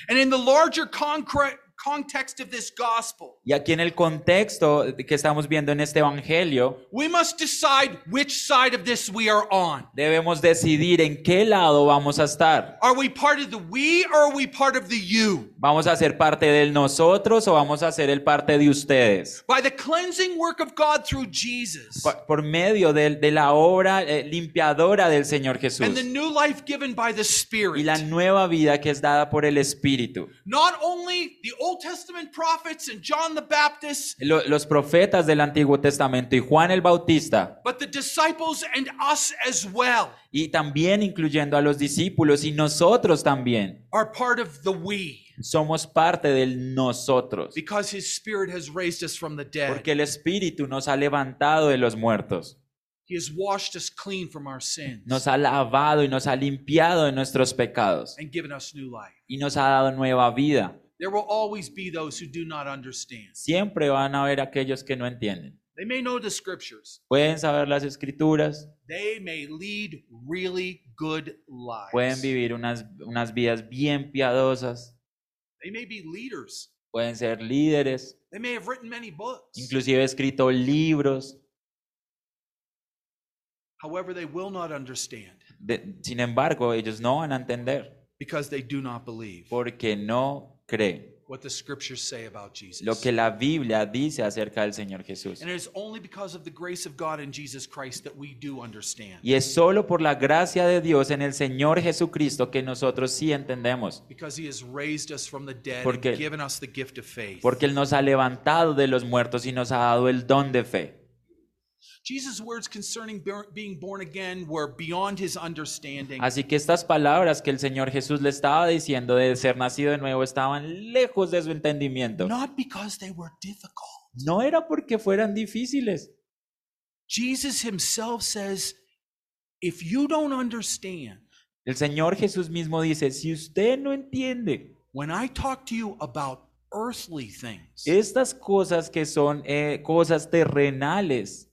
S2: And in the larger concre- context of this gospel,
S1: Y aquí en el contexto que estamos viendo en este Evangelio,
S2: we must decide which side of this we are on.
S1: debemos decidir en qué lado vamos a estar.
S2: Are we part of the we or are we part of the you?
S1: ¿Vamos a ser parte del nosotros o vamos a ser el parte de ustedes?
S2: By the cleansing work of God through Jesus
S1: Por, por medio de, de la obra eh, limpiadora del Señor Jesús
S2: and the new life given by the
S1: y
S2: Spirit.
S1: la nueva vida que es dada por el Espíritu.
S2: Not only the Old Testament prophets and John the Baptist,
S1: Lo- los profetas del Antiguo Testamento y Juan el Bautista,
S2: but the disciples and us as well
S1: y también incluyendo a los discípulos y nosotros también,
S2: are part of the we
S1: somos parte del nosotros,
S2: because His Spirit has raised us from the dead.
S1: porque el Espíritu nos ha levantado de los muertos,
S2: He has washed us clean from our sins
S1: nos ha lavado y nos ha limpiado de nuestros pecados
S2: and given us new life.
S1: y nos ha dado nueva vida.
S2: There will always be those who do not understand.
S1: Siempre van a haber aquellos que no entienden.
S2: They may know the scriptures.
S1: Pueden saber las escrituras,
S2: They may lead really good
S1: pueden
S2: lives.
S1: vivir unas, unas vidas bien piadosas,
S2: They may be leaders.
S1: pueden ser líderes,
S2: They may have written many books.
S1: inclusive escrito libros.
S2: However, they will not understand
S1: De- sin embargo, ellos no van a entender
S2: because they do not believe
S1: porque no creen
S2: what the scriptures say about Jesus.
S1: lo que la Biblia dice acerca del Señor Jesús.
S2: And it is only because of the grace of God in Jesus Christ that we do understand.
S1: Y es solo por la gracia de Dios en el Señor Jesucristo que nosotros sí entendemos,
S2: Because he has raised us from the dead
S1: Porque-
S2: and given us the gift of faith.
S1: porque Él nos ha levantado de los muertos y nos ha dado el don de fe. Así que estas palabras que el Señor Jesús le estaba diciendo de ser nacido de nuevo estaban lejos de su entendimiento.
S2: Not because they were difficult.
S1: No era porque fueran difíciles.
S2: Jesus himself says, if you don't understand,
S1: El Señor Jesús mismo dice, si usted no entiende
S2: when I talk to you about earthly things,
S1: estas cosas que son eh, cosas terrenales,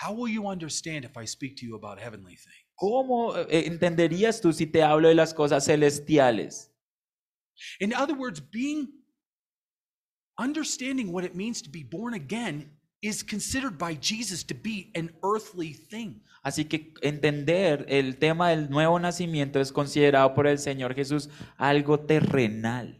S2: how will you understand if I speak to you about heavenly things?
S1: ¿cómo eh, entenderías tú si te hablo de las cosas celestiales?
S2: In other words, being understanding what it means to be born again is considered by Jesus to be an earthly thing.
S1: Así que entender el tema del nuevo nacimiento es considerado por el Señor Jesús algo terrenal.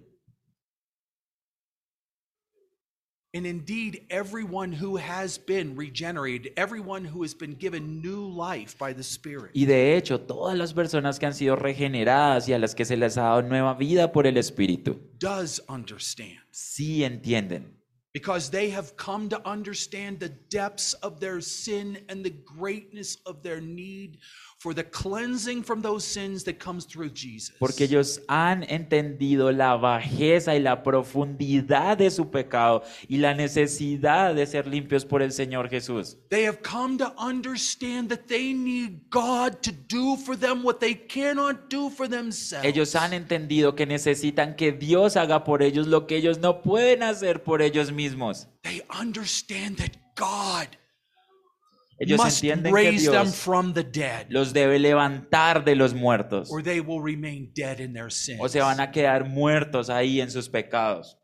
S2: And indeed, everyone who has been regenerated, everyone who has been given new life by the Spirit,
S1: Y de hecho, todas las personas que han sido regeneradas y a las que se les ha dado nueva vida por el Espíritu,
S2: does understand
S1: sí entienden.
S2: because they have come to understand the depths of their sin and the greatness of their need for the cleansing from those sins that comes through Jesus.
S1: Porque ellos han entendido la bajeza y la profundidad de su pecado y la necesidad de ser limpios por el Señor Jesús.
S2: They have come to understand that they need God to do for them what they cannot do for themselves.
S1: Ellos han entendido que necesitan que Dios haga por ellos lo que ellos no pueden hacer por ellos mismos.
S2: They understand that God
S1: Ellos
S2: must
S1: entienden que
S2: raise them
S1: Dios
S2: from the dead,
S1: los debe levantar de los muertos
S2: or they will remain dead in their sins.
S1: o se van a quedar muertos ahí en sus pecados.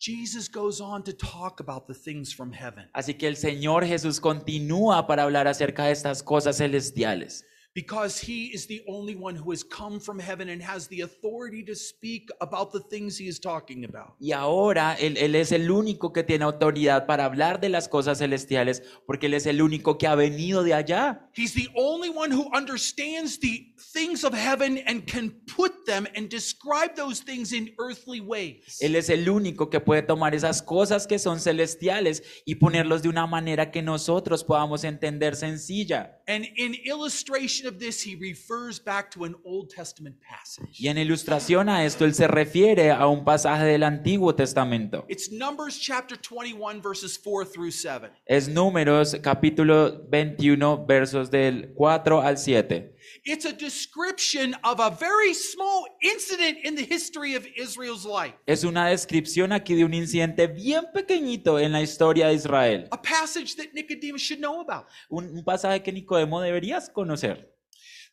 S2: Jesus goes on to talk about the things from heaven.
S1: Así que el Señor Jesús continúa para hablar acerca de estas cosas celestiales.
S2: Because he is the only one who has come from heaven and has the authority to speak about the things he is talking about.
S1: Y ahora él, él es el único que tiene autoridad para hablar de las cosas celestiales, porque Él es el único que ha venido de allá.
S2: He's the only one who understands the things of heaven and can put them and describe those things in earthly ways.
S1: Él es el único que puede tomar esas cosas que son celestiales y ponerlos de una manera que nosotros podamos entender sencilla.
S2: And in illustration of this, he refers back to an Old Testament passage.
S1: Y en ilustración a esto, él se refiere a un pasaje del Antiguo Testamento.
S2: It's Numbers chapter 21, verses 4 through 7.
S1: Es Números capítulo 21, versos del 4 al 7.
S2: It's a description of a very small incident in the history of Israel's life.
S1: Es una descripción aquí de un incidente bien pequeñito en la historia de Israel.
S2: A passage that Nicodemus should know about.
S1: Un, un pasaje que Nicodemo deberías conocer.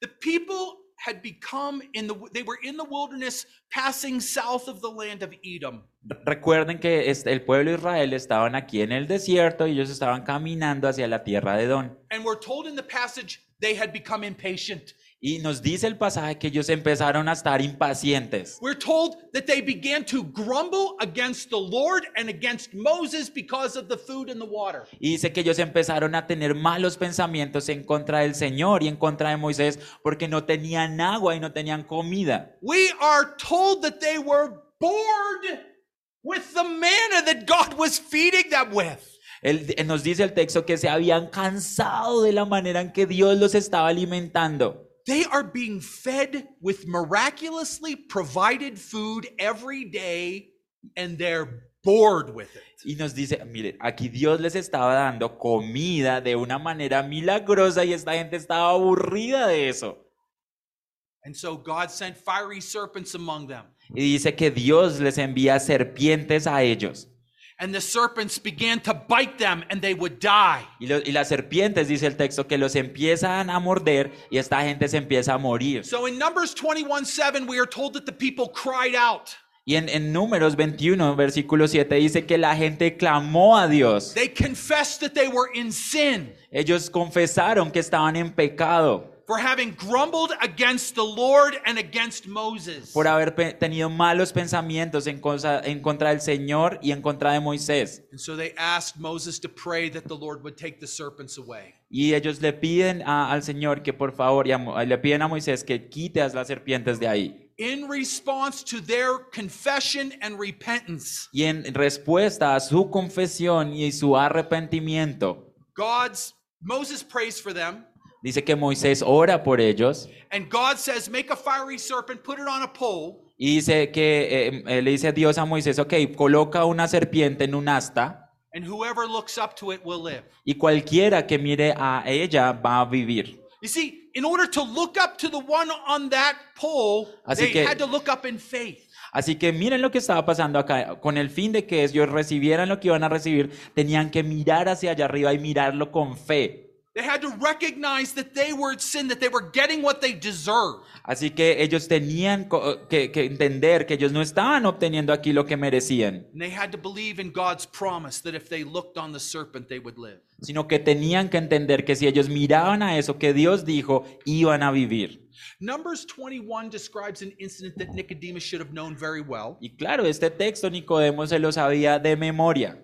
S2: The people had become in the they were in the wilderness passing south of the land of Edom.
S1: Recuerden que este- el pueblo de Israel estaban aquí en el desierto y ellos estaban caminando hacia la tierra de Edom.
S2: And we're told in the passage they had become impatient.
S1: Y nos dice el pasaje que ellos empezaron a estar impacientes.
S2: We're told that they began to grumble against the Lord and against Moses because of the food and the water.
S1: Y dice que ellos empezaron a tener malos pensamientos en contra del Señor y en contra de Moisés porque no tenían agua y no tenían comida.
S2: We are told that they were bored with the manna that God was feeding them with.
S1: Él- él nos dice el texto que se habían cansado de la manera en que Dios los estaba alimentando.
S2: They are being fed with miraculously provided food every day, and they're bored with it.
S1: Y nos dice, mire, aquí Dios les estaba dando comida de una manera milagrosa y esta gente estaba aburrida de eso.
S2: And so God sent fiery serpents among them.
S1: Y dice que Dios les envía serpientes a ellos.
S2: And the serpents began to bite them, and they would die.
S1: Y, lo- y las serpientes, dice el texto, que los empiezan a morder y esta gente se empieza a morir.
S2: So in Numbers 21 7, we are told that the people cried out.
S1: Y en, en Números 21, versículo 7, dice que la gente clamó a Dios.
S2: They confessed that they were in sin
S1: Ellos confesaron que estaban en pecado
S2: for having grumbled against the Lord and against Moses.
S1: por haber pe- tenido malos pensamientos en, cosa- en contra del Señor y en contra de Moisés.
S2: And so they asked Moses to pray that the Lord would take the serpents away.
S1: Y ellos le piden a- al Señor que por favor, y a Mo- le piden a Moisés que quite a las serpientes de ahí.
S2: In response to their confession and repentance,
S1: Y en respuesta a su confesión y su arrepentimiento,
S2: God's Moses prays for them,
S1: dice que Moisés ora por ellos
S2: and God says, "Make a fiery serpent, put it on a pole,
S1: y dice que eh, eh, le dice Dios a Moisés, ok, coloca una serpiente en un asta
S2: and whoever looks up to it will live."
S1: y cualquiera que mire a ella va a vivir.
S2: You see, in order to look up to the one on that pole,
S1: Así
S2: they
S1: que-
S2: had to look up in faith.
S1: Así que miren lo que estaba pasando acá. Con el fin de que ellos recibieran lo que iban a recibir, tenían que mirar hacia allá arriba y mirarlo con fe.
S2: They had to recognize that they were in sin, that they were getting what they deserved.
S1: Así que ellos tenían que, que entender que ellos no estaban obteniendo aquí lo que merecían,
S2: And they had to believe in God's promise that if they looked on the serpent, they would live.
S1: sino que tenían que entender que si ellos miraban a eso que Dios dijo, iban a vivir.
S2: Numbers 21 describes an incident that Nicodemus should have known very well.
S1: Y claro, este texto Nicodemo se lo sabía de memoria.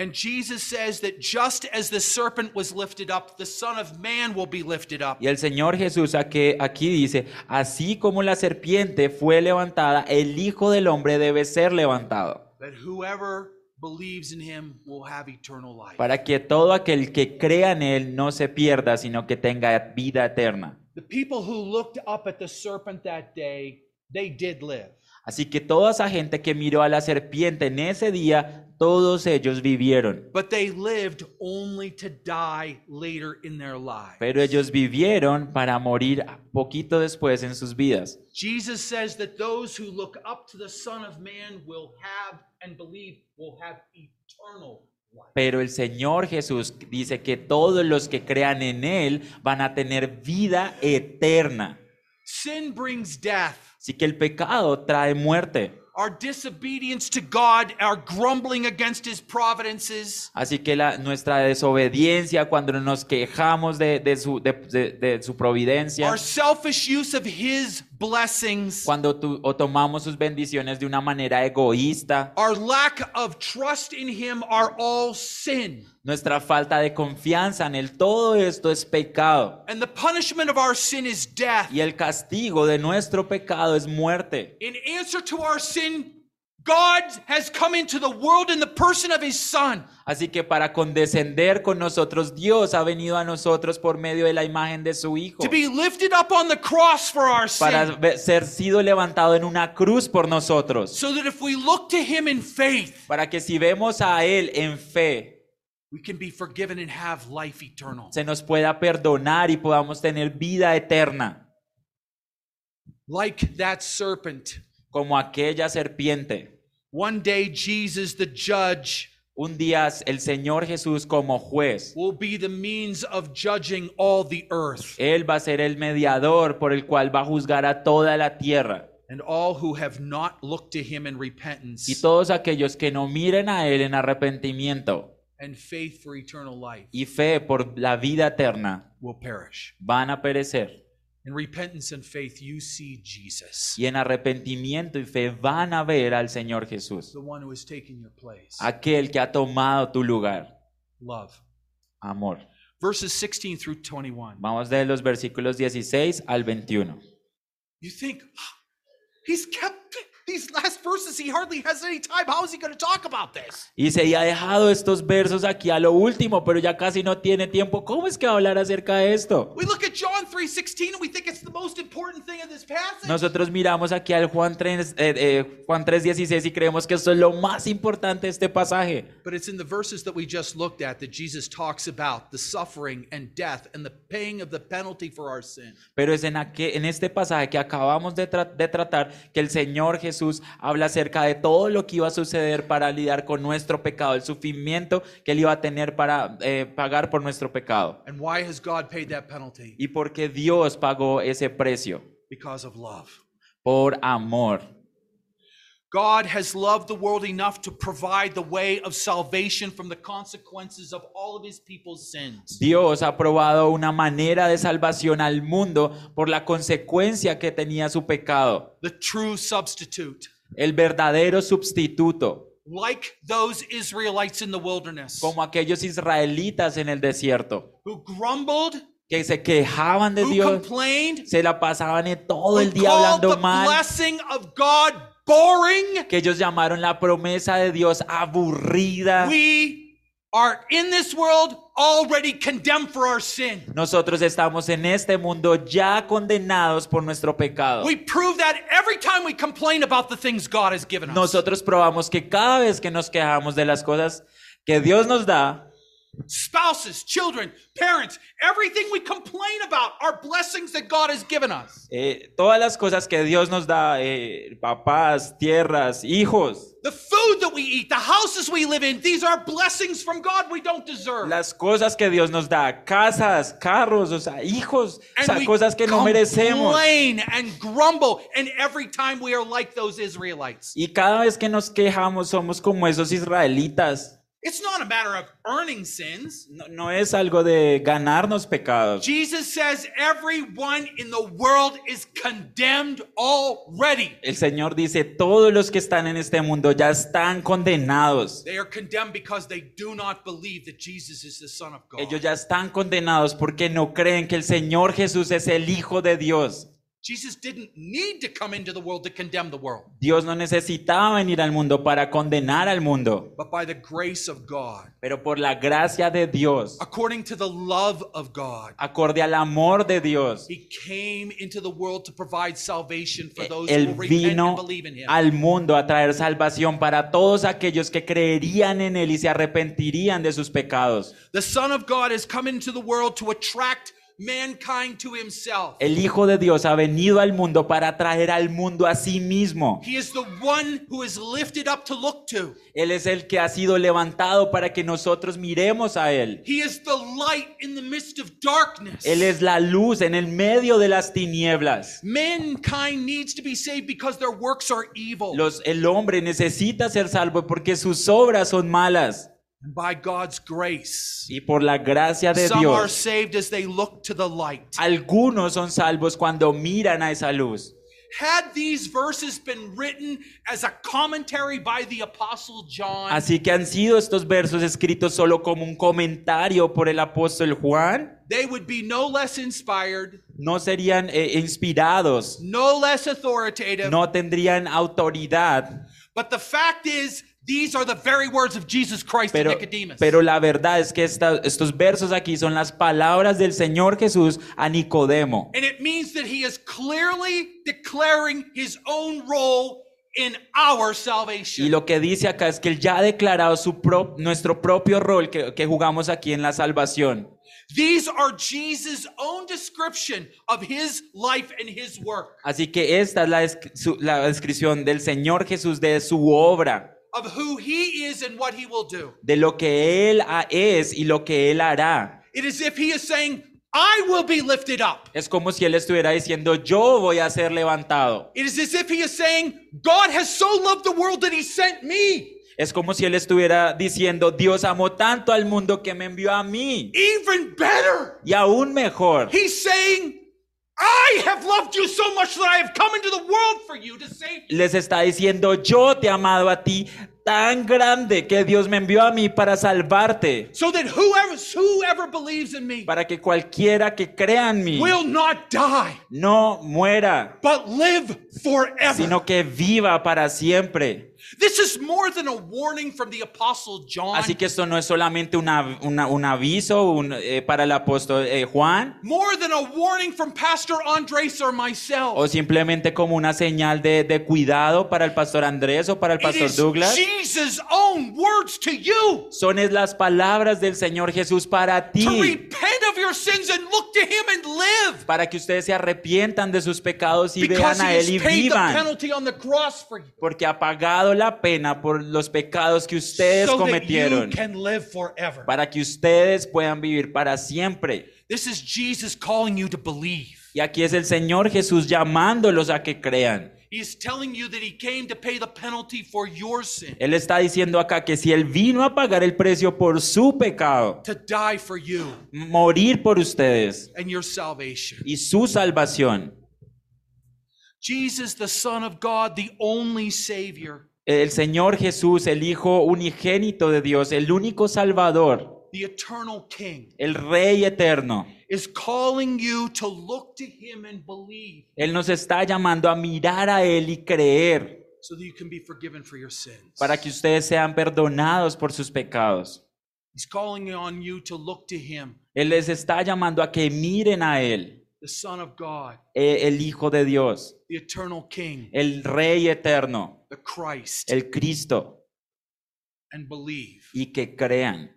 S2: And Jesus says that just as the serpent was lifted up, the Son of Man will be lifted up.
S1: Y el Señor Jesús aquí, aquí dice, así como la serpiente fue levantada, el Hijo del Hombre debe ser levantado.
S2: That whoever believes in him will have eternal life.
S1: para que todo aquel que crea en él no se pierda, sino que tenga vida eterna.
S2: The people who looked up at the serpent that day, they did live.
S1: Así que toda esa gente que miró a la serpiente en ese día, todos ellos vivieron.
S2: But they lived only to die later in their lives.
S1: Pero ellos vivieron para morir poquito después en sus vidas.
S2: Jesus says that those who look up to the Son of Man will have and believe will have eternal.
S1: Pero el Señor Jesús dice que todos los que crean en Él van a tener vida eterna.
S2: Sin brings death,
S1: Así que el pecado trae muerte,
S2: our disobedience to God, our grumbling against his providences,
S1: Así que la, nuestra desobediencia, cuando nos quejamos de, de su, de- de- de su providencia,
S2: our selfish use of his blessings,
S1: cuando tu- o tomamos sus bendiciones de una manera egoísta,
S2: our lack of trust in him are all sin.
S1: nuestra falta de confianza en Él, todo esto es pecado.
S2: And the punishment of our sin is death.
S1: Y el castigo de nuestro pecado es muerte.
S2: In answer to our sin, God has come into the world in the person of his son.
S1: Así que para condescender con nosotros, Dios ha venido a nosotros por medio de la imagen de su Hijo.
S2: to be lifted up on the cross for our
S1: Para
S2: sin,
S1: ser sido levantado en una cruz por nosotros.
S2: so that if we look to him in faith,
S1: Para que si vemos a Él en fe,
S2: we can be forgiven and have life eternal.
S1: se nos pueda perdonar y podamos tener vida eterna,
S2: Like that serpent,
S1: como aquella serpiente.
S2: one day Jesus, the judge,
S1: Un día el Señor Jesús como juez,
S2: will be the means of judging all the earth.
S1: Él va a ser el mediador por el cual va a juzgar a toda la tierra.
S2: And all who have not looked to him in repentance
S1: Y todos aquellos que no miren a Él en arrepentimiento
S2: and faith for eternal life
S1: y fe por la vida eterna
S2: will perish.
S1: van a perecer.
S2: In repentance and faith, you see Jesus,
S1: Y en arrepentimiento y fe van a ver al Señor Jesús,
S2: the one who has taken your place.
S1: aquel que ha tomado tu lugar.
S2: Love.
S1: Amor.
S2: Verses 16 through 21.
S1: Vamos de los versículos 16 al 21.
S2: You think, he's kept these last verses, he hardly has any time. How is he going to talk about this?
S1: Y se ha dejado estos versos aquí a lo último, pero ya casi no tiene tiempo. ¿Cómo es que va a hablar acerca de esto?
S2: We look at John 3:16 and we think it's the most important thing in this passage.
S1: Nosotros miramos aquí al Juan 3, eh, eh, Juan 3:16 y creemos que esto es lo más importante de este pasaje.
S2: But it's in the verses that we just looked at that Jesus talks about the suffering and death and the paying of the penalty for our sin.
S1: Pero es en, aquel- en este pasaje que acabamos de, tra- de tratar que el Señor Jesús habla acerca de todo lo que iba a suceder para lidiar con nuestro pecado, el sufrimiento que él iba a tener para eh, pagar por nuestro pecado.
S2: And why has God paid that penalty?
S1: Y porque Dios pagó ese precio
S2: Because of love.
S1: por amor.
S2: God has loved the world enough to provide the way of salvation from the consequences of all of his people's sins.
S1: Dios ha probado una manera de salvación al mundo por la consecuencia que tenía su pecado.
S2: The true substitute.
S1: El verdadero sustituto,
S2: Like those Israelites in the wilderness.
S1: Como aquellos israelitas en el desierto,
S2: who grumbled,
S1: que se quejaban de Dios, se la pasaban todo el día hablando mal,
S2: boring.
S1: que ellos llamaron la promesa de Dios aburrida.
S2: We are in this world already condemned for our sin.
S1: Nosotros estamos en este mundo ya condenados por nuestro pecado.
S2: We prove that every time we complain about the things God has given us.
S1: Nosotros probamos que cada vez que nos quejamos de las cosas que Dios nos da,
S2: Spouses, children, parents, everything we complain about are blessings that God has given us.
S1: eh, todas las cosas que Dios nos da, eh, papás, tierras, hijos,
S2: The food that we eat, the houses we live in, these are blessings from God we don't deserve.
S1: las cosas que Dios nos da, casas, carros, o sea, hijos, o
S2: and
S1: sea,
S2: we
S1: cosas que no merecemos.
S2: complain and grumble, and every time we are like those Israelites.
S1: Y cada vez que nos quejamos somos como esos israelitas.
S2: It's not a matter of earning sins.
S1: No, no es algo de ganarnos pecados.
S2: Jesus says everyone in the world is condemned already.
S1: El Señor dice, todos los que están en este mundo ya están condenados.
S2: They are condemned because they do not believe that Jesus is the Son of God.
S1: Ellos ya están condenados porque no creen que el Señor Jesús es el Hijo de Dios.
S2: Jesus didn't need to come into the world to condemn the world,
S1: Dios no necesitaba venir al mundo para condenar al mundo,
S2: but by the grace of God,
S1: pero por la gracia de Dios,
S2: according to the love of God,
S1: acorde al amor de Dios,
S2: He came into the world to provide salvation for those who
S1: Él vino
S2: and believe in Him.
S1: al mundo a traer salvación para todos aquellos que creerían en Él y se arrepentirían de sus pecados.
S2: The Son of God has come into the world to attract mankind to himself.
S1: El Hijo de Dios ha venido al mundo para traer al mundo a sí mismo.
S2: He is the one who is lifted up to look to.
S1: Él es el que ha sido levantado para que nosotros miremos a Él.
S2: He is the light in the midst of darkness.
S1: Él es la luz en el medio de las tinieblas.
S2: Mankind needs to be saved because their works are evil.
S1: Los, el hombre necesita ser salvo porque sus obras son malas.
S2: And by God's grace,
S1: Y por la gracia de
S2: some are
S1: Dios,
S2: saved as they look to the light.
S1: algunos son salvos cuando miran a esa luz.
S2: Had these verses been written as a commentary by the Apostle John,
S1: Así que han sido estos versos escritos solo como un comentario por el apóstol Juan.
S2: they would be no less inspired,
S1: No serían eh, inspirados,
S2: no less authoritative.
S1: no tendrían autoridad.
S2: But the fact is, these are the very words of Jesus Christ
S1: Pero,
S2: to Nicodemus.
S1: pero la verdad es que esta- estos versos aquí son las palabras del Señor Jesús a Nicodemo.
S2: and it means that he is clearly declaring his own role in our salvation.
S1: Y lo que dice acá es que Él ya ha declarado su pro- nuestro propio rol que, que jugamos aquí en la salvación.
S2: These are Jesus' own description of his life and his work,
S1: Así que esta es la descripción del Señor Jesús de su obra,
S2: of who he is and what he will do.
S1: de lo que Él ha- es y lo que Él hará.
S2: It is if he is saying, I will be lifted up.
S1: Es como si Él estuviera diciendo, yo voy a ser levantado.
S2: It is as if he is saying, God has so loved the world that he sent me.
S1: Es como si Él estuviera diciendo, Dios amó tanto al mundo que me envió a mí.
S2: Even better,
S1: Y aún mejor,
S2: he's saying,
S1: les está diciendo, yo te he amado a ti tan grande que Dios me envió a mí para salvarte.
S2: So that whoever whoever believes in me
S1: Para que cualquiera que crea en mí
S2: will not die,
S1: no muera,
S2: but live forever.
S1: sino que viva para siempre.
S2: This is more than a warning from the apostle John.
S1: Así que esto no es solamente una- una- un aviso un, eh, para el apóstol eh, Juan
S2: more than a warning from Pastor Andres or myself.
S1: o simplemente como una señal de, de cuidado para el pastor Andrés o para el
S2: It
S1: pastor
S2: is
S1: Douglas.
S2: Jesus' own words to you
S1: Son es las palabras del Señor Jesús para
S2: to
S1: ti,
S2: repent of your sins and look to Him and live.
S1: para que ustedes se arrepientan de sus pecados y
S2: Because
S1: vean a Él y vivan, porque ha pagado la pena por los pecados que ustedes
S2: So
S1: cometieron, para que ustedes puedan vivir para siempre.
S2: This is Jesus calling you to believe.
S1: Y aquí es el Señor Jesús llamándolos a que crean. Él está diciendo acá que si Él vino a pagar el precio por su pecado,
S2: to die for you
S1: morir por ustedes
S2: and your salvation.
S1: y su salvación,
S2: Jesus, the Son of God, the only Savior,
S1: el Señor Jesús, el Hijo unigénito de Dios, el único Salvador,
S2: the eternal King,
S1: el Rey eterno,
S2: is calling you to look to Him and believe
S1: Él nos está llamando a mirar a Él y creer
S2: so that you can be forgiven for your sins.
S1: para que ustedes sean perdonados por sus pecados.
S2: He's calling on you to look to Him,
S1: Él les está llamando a que miren a Él,
S2: the Son of God,
S1: eh, el Hijo de Dios,
S2: the eternal King,
S1: el Rey eterno,
S2: Christ,
S1: el Cristo,
S2: and believe
S1: y que crean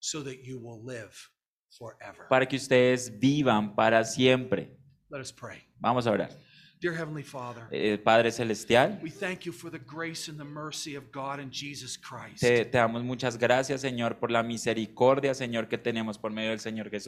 S2: so that you will live forever.
S1: para que ustedes vivan para siempre.
S2: Let us pray.
S1: Vamos a orar.
S2: Dear Heavenly Father,
S1: Eh, Padre Celestial,
S2: we thank you for the grace and the mercy of God and Jesus Christ.
S1: te, te damos muchas gracias, Señor, por la misericordia, Señor, que tenemos por medio del Señor Jesús.